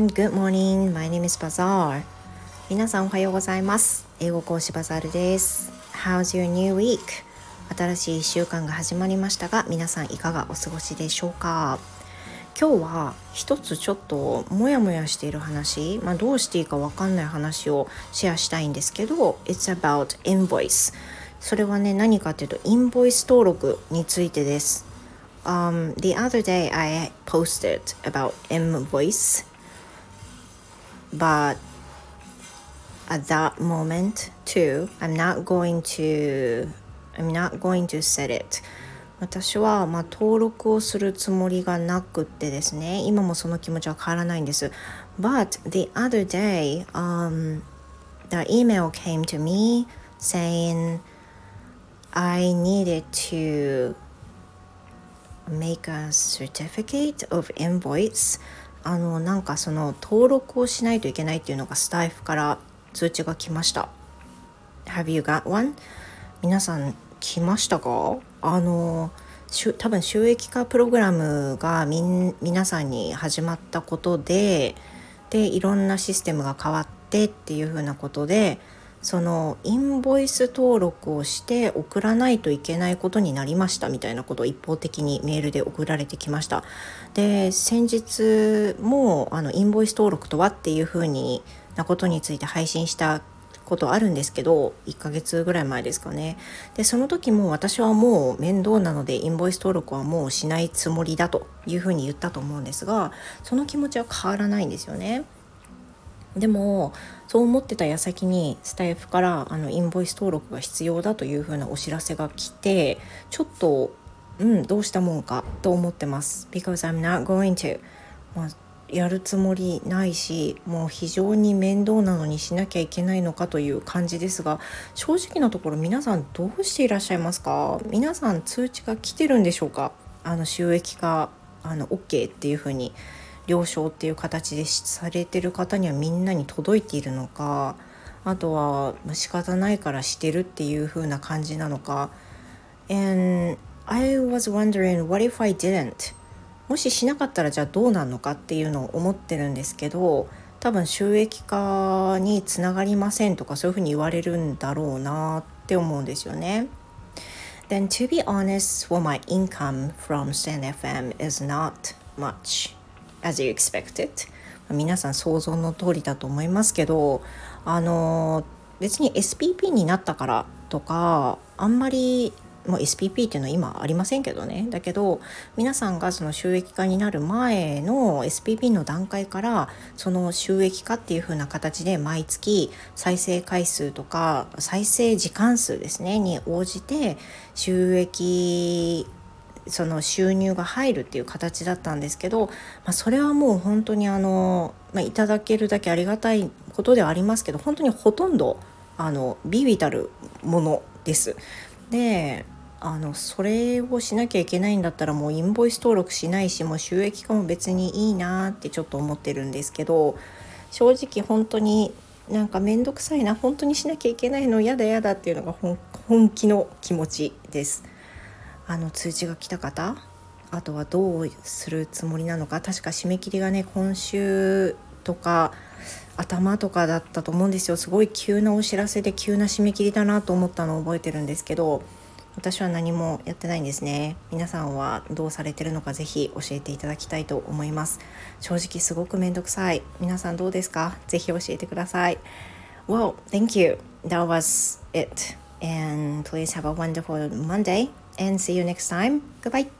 everyone, good morning. My name is Bazaar. 皆さんおはようございます。英語講師バザールです。How's your new week? 新しい1週間が始まりましたが、皆さんいかがお過ごしでしょうか？今日は一つちょっとモヤモヤしている話、まあ、どうしていいかわかんない話をシェアしたいんですけど It's about invoice それはね何かっていうとインボイス登録についてです Um, the other day I posted about invoice but at that moment too I'm not going to I'm not going to set it 私はまあ登録をするつもりがなくってですね今もその気持ちは変わらないんです But the other day、um, the email came to me saying I needed to make a certificate of invoice あのなんかその登録をしないといけないっていうのがスタイフから通知が来ました Have you got one? 皆さん来ましたか？あの多分収益化プログラムがみん皆さんに始まったことででいろんなシステムが変わってっていうふうなことでそのインボイス登録をして送らないといけないことになりましたみたいなことを一方的にメールで送られてきました。で先日もあのインボイス登録とはっていうふうになことについて配信したことあるんですけど1ヶ月ぐらい前ですかね。でその時も私はもう面倒なのでインボイス登録はもうしないつもりだというふうに言ったと思うんですがその気持ちは変わらないんですよね。でもそう思ってた矢先にスタイフからあのインボイス登録が必要だというふうなお知らせが来てちょっとうんどうしたもんかと思ってます。Because I'm not going to、まあ、やるつもりないしもう非常に面倒なのにしなきゃいけないのかという感じですが正直なところ皆さんどうしていらっしゃいますか？皆さん通知が来てるんでしょうか？あの収益化あの OK っていうふうに。了承っていう形でされてる方にはみんなに届いているのかあとは仕方ないからしてるっていう風な感じなのか。And I was wondering what if I didn't? もししなかったらじゃあどうなのかっていうのを思ってるんですけど多分収益化につながりませんとかそういうふうに言われるんだろうなって思うんですよね。Then to be honest, well my income from StanFM is not much. As you expected. 皆さん想像の通りだと思いますけどあの別に SPP になったからとかあんまりもう SPP っていうのは今ありませんけどね。だけど皆さんがその収益化になる前の SPP の段階からその収益化っていう風な形で毎月再生回数とか再生時間数ですねに応じて収益その収入が入るっていう形だったんですけど、まあ、それはもう本当にあの、まあ、いただけるだけありがたいことではありますけど本当にほとんどあのビビたるものです。であのそれをしなきゃいけないんだったらもうインボイス登録しないしもう収益化も別にいいなってちょっと思ってるんですけど正直本当になんか面倒くさいな本当にしなきゃいけないの嫌だ嫌だっていうのが本気の気持ちです。あの通知が来た方あとはどうするつもりなのか確か締め切りがね今週とか頭とかだったと思うんですよ。すごい急なお知らせで急な締め切りだなと思ったのを覚えてるんですけど私は何もやってないんですね。皆さんはどうされてるのかぜひ教えていただきたいと思います。正直すごくめんどくさい。皆さんどうですか？ぜひ教えてください。Well, thank you. That was it. And please have a wonderful Monday. And see you next time. Goodbye.